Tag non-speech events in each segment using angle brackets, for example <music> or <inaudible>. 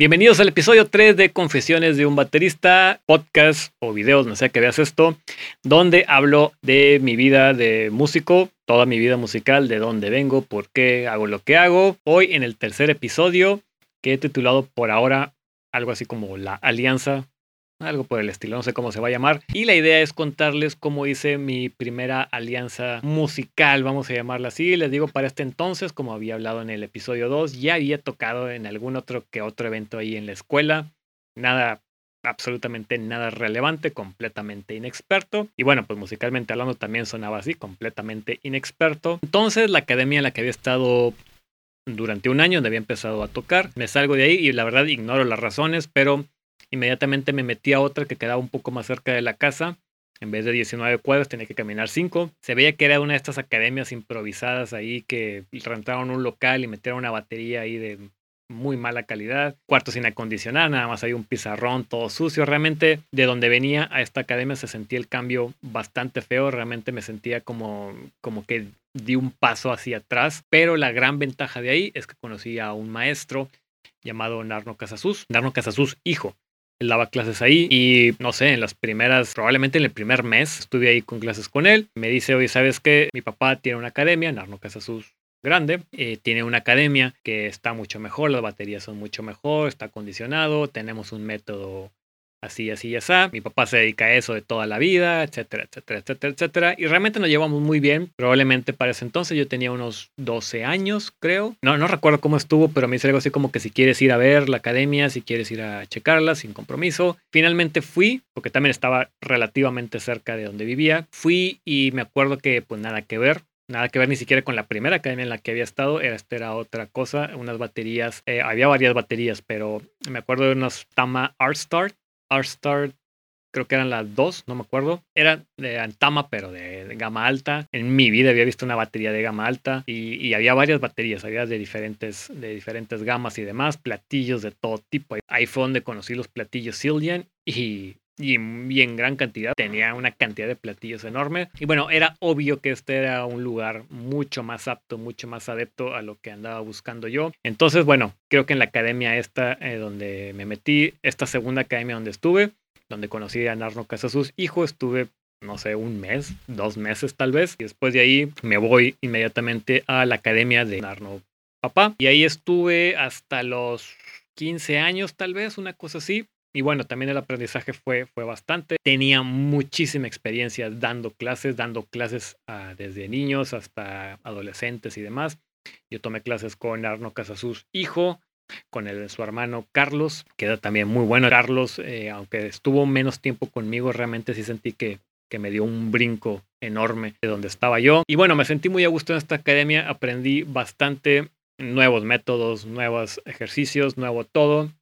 Bienvenidos al episodio 3 de Confesiones de un baterista, podcast o videos, no sé que veas esto, donde hablo de mi vida de músico, toda mi vida musical, de dónde vengo, por qué hago lo que hago. Hoy en el tercer episodio que he titulado por ahora algo así como La Alianza algo por el estilo, no sé cómo se va a llamar. Y la idea es contarles cómo hice mi primera alianza musical, vamos a llamarla así. Les digo, para este entonces, como había hablado en el episodio 2, ya había tocado en algún otro que otro evento ahí en la escuela. Nada absolutamente nada relevante, completamente inexperto. Y bueno, pues musicalmente hablando también sonaba así, completamente inexperto. Entonces la academia en la que había estado durante un año, donde había empezado a tocar, me salgo de ahí y la verdad ignoro las razones, pero Inmediatamente me metí a otra que quedaba un poco más cerca de la casa. En vez de 19 cuadros tenía que caminar 5. Se veía que era una de estas academias improvisadas ahí que rentaron un local y metieron una batería ahí de muy mala calidad. Cuarto sin acondicionar, nada más hay un pizarrón todo sucio. Realmente de donde venía a esta academia se sentía el cambio bastante feo. Realmente me sentía como, como que di un paso hacia atrás. Pero la gran ventaja de ahí es que conocí a un maestro llamado Narno Casasus. Narno Casasus, hijo. Él daba clases ahí y no sé, en las primeras, probablemente en el primer mes estuve ahí con clases con él. Me dice, oye, ¿sabes qué? Mi papá tiene una academia, Narno Casasus grande, eh, tiene una academia que está mucho mejor, las baterías son mucho mejor, está acondicionado, tenemos un método así, así, así. Mi papá se dedica a eso de toda la vida, etcétera, etcétera, etcétera, etcétera. Y realmente nos llevamos muy bien. Probablemente para ese entonces yo tenía unos 12 años, creo. No, no recuerdo cómo estuvo, pero me dice algo así como que si quieres ir a ver la academia, si quieres ir a checarla sin compromiso. Finalmente fui, porque también estaba relativamente cerca de donde vivía. Fui y me acuerdo que pues nada que ver. Nada que ver ni siquiera con la primera academia en la que había estado, era, esta era otra cosa, unas baterías, eh, había varias baterías, pero me acuerdo de unas Tama Art Start, Star, creo que eran las dos, no me acuerdo. Era de Antama, pero de, gama alta. En mi vida había visto una batería de gama alta y, había varias baterías, había de diferentes, de diferentes gamas y demás, platillos de todo tipo. Ahí fue donde conocí los platillos Cillian y y, en gran cantidad. Tenía una cantidad de platillos enorme. Y bueno, era obvio que este era un lugar mucho más apto, mucho más adepto a lo que andaba buscando yo. Entonces, bueno, creo que en la academia esta eh, donde me metí, esta segunda academia donde estuve, donde conocí a Narno Casasus hijo, estuve no sé, un mes, dos meses tal vez. Y después de ahí me voy inmediatamente a la academia de Narno Papá. Y ahí estuve hasta los 15 años tal vez, una cosa así. Y bueno, también el aprendizaje fue, fue bastante. Tenía muchísima experiencia dando clases, dando clases ah, desde niños hasta adolescentes y demás. Yo tomé clases con Arno Casasus, hijo, con el, su hermano Carlos, que era también muy bueno. Carlos, eh, aunque estuvo menos tiempo conmigo, realmente sí sentí que, que me dio un brinco enorme de donde estaba yo. Y bueno, me sentí muy a gusto en esta academia, aprendí bastante nuevos métodos, nuevos ejercicios, nuevo todo.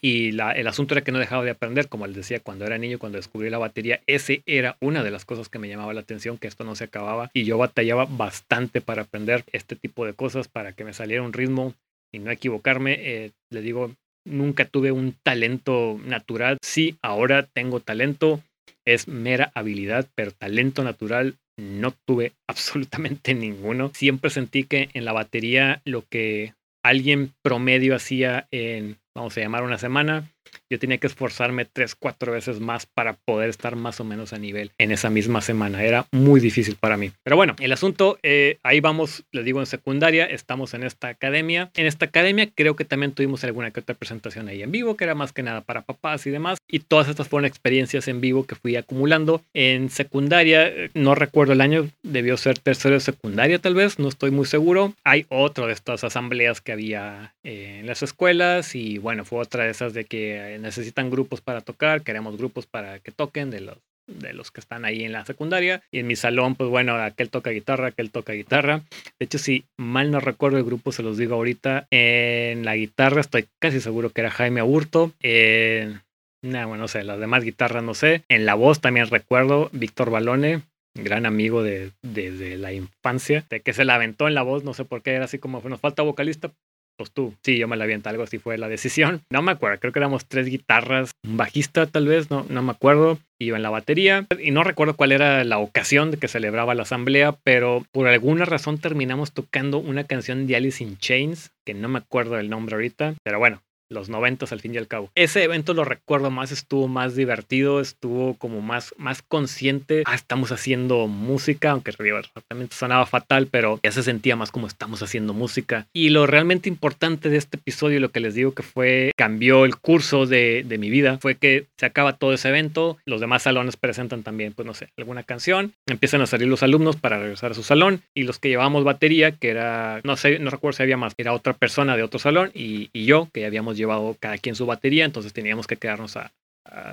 Y el asunto era que no dejaba de aprender, como les decía, cuando era niño, cuando descubrí la batería, ese era una de las cosas que me llamaba la atención, que esto no se acababa. Y yo batallaba bastante para aprender este tipo de cosas, para que me saliera un ritmo y no equivocarme. Eh, le digo, nunca tuve un talento natural. Sí, ahora tengo talento, es mera habilidad, pero talento natural no tuve <laughs> absolutamente ninguno. Siempre sentí que en la batería lo que alguien promedio hacía en vamos a llamar una semana, yo tenía que esforzarme tres, cuatro veces más para poder estar más o menos a nivel en esa misma semana. Era muy difícil para mí. Pero bueno, el asunto, eh, ahí vamos, les digo en secundaria, estamos en esta academia. En esta academia creo que también tuvimos alguna que otra presentación ahí en vivo, que era más que nada para papás y demás. Y todas estas fueron experiencias en vivo que fui acumulando. En secundaria, eh, no recuerdo el año, debió ser tercero de secundaria tal vez, no estoy muy seguro. Hay otra de estas asambleas que había eh, en las escuelas y bueno, fue otra de esas de que necesitan grupos para tocar, queremos grupos para que toquen de los de los que están ahí en la secundaria. Y en mi salón, pues bueno, aquel toca guitarra, aquel toca guitarra. De hecho, si mal no recuerdo el grupo, se los digo ahorita. En la guitarra estoy casi seguro que era Jaime Aburto. En, bueno, no sé, las demás guitarras no sé. En la voz también recuerdo Víctor Balone, gran amigo de, desde la infancia, de que se la aventó en la voz, no sé por qué, era así como, nos falta vocalista, pues tú. Sí, yo me la aviento, algo así fue la decisión. <laughs> No me acuerdo, creo que éramos tres guitarras, un bajista tal vez, no, no me acuerdo. Iba en la batería y no recuerdo cuál era la ocasión de que celebraba la asamblea, pero por alguna razón terminamos tocando una canción de Alice in Chains, que no me acuerdo del nombre ahorita, pero bueno, los noventas al fin y al cabo. Ese evento lo recuerdo más, estuvo más divertido, estuvo como más, más consciente. Ah, estamos haciendo música, aunque realmente sonaba fatal, pero ya se sentía más como estamos haciendo música. Y lo realmente importante de este episodio, lo que les digo que fue, cambió el curso de, de mi vida, fue que se acaba todo ese evento, los demás salones presentan también, pues no sé, alguna canción, empiezan a salir los alumnos para regresar a su salón y los que llevábamos batería, que era, no sé, no recuerdo si había más, era otra persona de otro salón y, y yo, que habíamos llevado cada quien su batería, entonces teníamos que quedarnos a,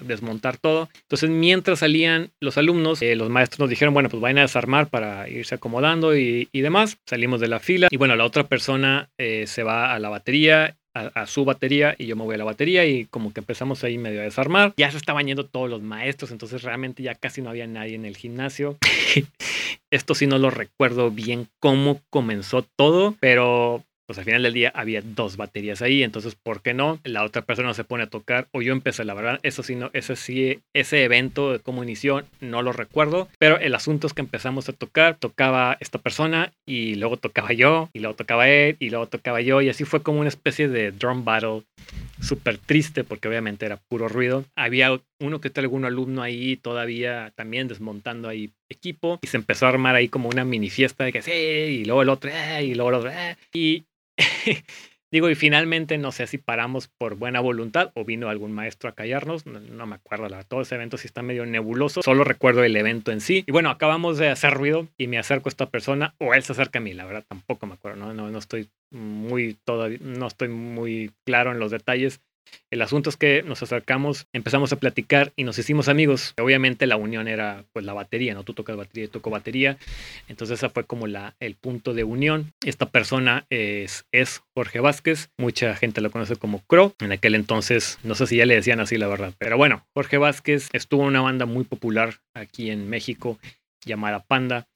desmontar todo. Entonces, mientras salían los alumnos, eh, los maestros nos dijeron, bueno, pues vayan a desarmar para irse acomodando y, y demás. Salimos de la fila y bueno, la otra persona eh, se va a la batería a, su batería y yo me voy a la batería y como que empezamos ahí medio a desarmar. Ya se estaban yendo todos los maestros, entonces realmente ya casi no había nadie en el gimnasio. <laughs> Esto sí no lo recuerdo bien cómo comenzó todo, pero pues al final del día había dos baterías ahí, entonces ¿por qué no? La otra persona se pone a tocar o yo empecé, la verdad, eso sí, no, ese sí, ese evento de cómo inició, no lo recuerdo, pero el asunto es que empezamos a tocar, tocaba esta persona y luego tocaba yo y luego tocaba él y luego tocaba yo y así fue como una especie de drum battle súper triste porque obviamente era puro ruido. Había uno que otro algún alumno ahí todavía también desmontando ahí equipo y se empezó a armar ahí como una mini fiesta de que sí, y luego el otro, eh, y luego el otro, eh, y <laughs> Digo, y finalmente no sé si paramos por buena voluntad o vino algún maestro a callarnos, no, me acuerdo, la, todo ese evento sí está medio nebuloso, solo recuerdo el evento en sí. Y bueno, acabamos de hacer ruido y me acerco a esta persona o él se acerca a mí, la verdad tampoco me acuerdo, no, no, no estoy muy todavía, no estoy muy claro en los detalles, el asunto es que nos acercamos, empezamos a platicar y nos hicimos amigos. Obviamente la unión era pues la batería, ¿no? Tú tocas batería, yo toco batería. Entonces esa fue como la, el punto de unión. Esta persona es, es Jorge Vázquez. Mucha gente lo conoce como Crow. En aquel entonces, no sé si ya le decían así la verdad. Pero bueno, Jorge Vázquez estuvo en una banda muy popular aquí en México llamada Panda.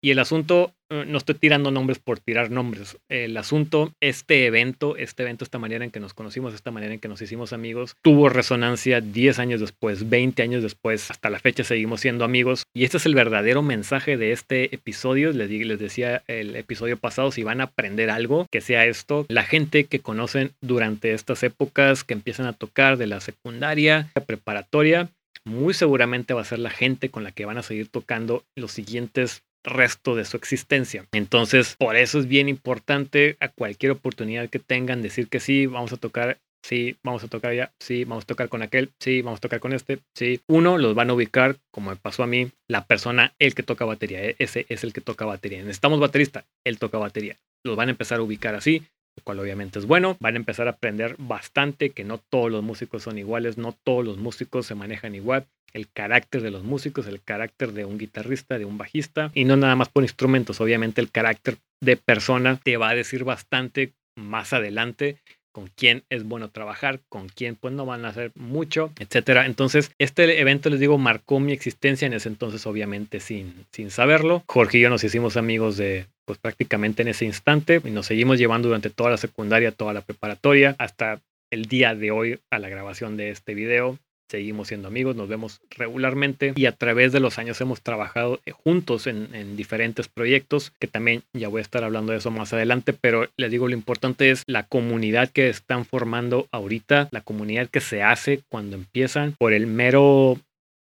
Y el asunto, eh, no estoy tirando nombres por tirar nombres. El asunto, este evento, este evento, esta manera en que nos conocimos, esta manera en que nos hicimos amigos, tuvo resonancia 10 años después, 20 años después, hasta la fecha seguimos siendo amigos. Y este es el verdadero mensaje de este episodio. Les, les decía el episodio pasado, si van a aprender algo, que sea esto. La gente que conocen durante estas épocas, que empiezan a tocar de la secundaria, la preparatoria, muy seguramente va a ser la gente con la que van a seguir tocando los siguientes resto de su existencia. Entonces, por eso es bien importante a cualquier oportunidad que tengan decir que sí, vamos a tocar sí, vamos a tocar ya, sí, vamos a tocar con aquel, sí, vamos a tocar con este, sí. Uno, los van a ubicar, como me pasó a mí, la persona, el que toca batería, e, ese es el que toca batería. Necesitamos baterista, él toca batería. Los van a empezar a ubicar así, lo cual obviamente es bueno. Van a empezar a aprender bastante que no todos los músicos son iguales, no todos los músicos se manejan igual el carácter de los músicos, el carácter de un guitarrista, de un bajista, y no nada más por instrumentos, obviamente el carácter de persona te va a decir bastante más adelante con quién es bueno trabajar, con quién pues no van a hacer mucho, etcétera. Entonces, este evento, les digo, marcó mi existencia en ese entonces, obviamente sin, sin saberlo. Jorge y yo nos hicimos amigos de pues prácticamente en ese instante y nos seguimos llevando durante toda la secundaria, toda la preparatoria, hasta el día de hoy a la grabación de este video seguimos siendo amigos, nos vemos regularmente y a través de los años hemos trabajado eh, juntos en, diferentes proyectos, que también ya voy a estar hablando de eso más adelante, pero les digo, lo importante es la comunidad que están formando ahorita, la comunidad que se hace cuando empiezan por el mero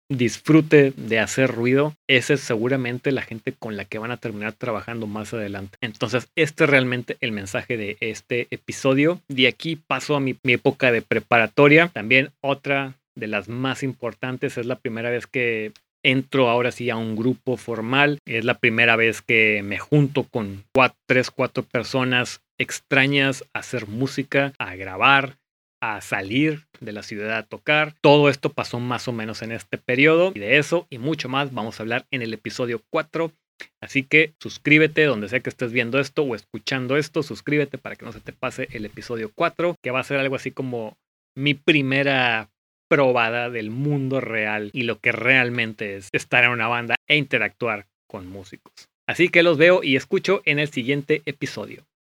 disfrute de hacer ruido, esa es seguramente la gente con la que van a terminar trabajando más adelante. Entonces, este es realmente el mensaje de este episodio. De aquí paso a mi, mi época de preparatoria. También otra de las más importantes. Es la primera vez que entro ahora sí a un grupo formal. Es la primera vez que me junto con cuatro, tres, cuatro personas extrañas a hacer música, a grabar, a salir de la ciudad a tocar. Todo esto pasó más o menos en este periodo y de eso y mucho más vamos a hablar en el episodio 4. Así que suscríbete donde sea que estés viendo esto o escuchando esto, suscríbete para que no se te pase el episodio 4, que va a ser algo así como mi primera probada del mundo real y lo que realmente es estar en una banda e interactuar con músicos. Así que los veo y escucho en el siguiente episodio.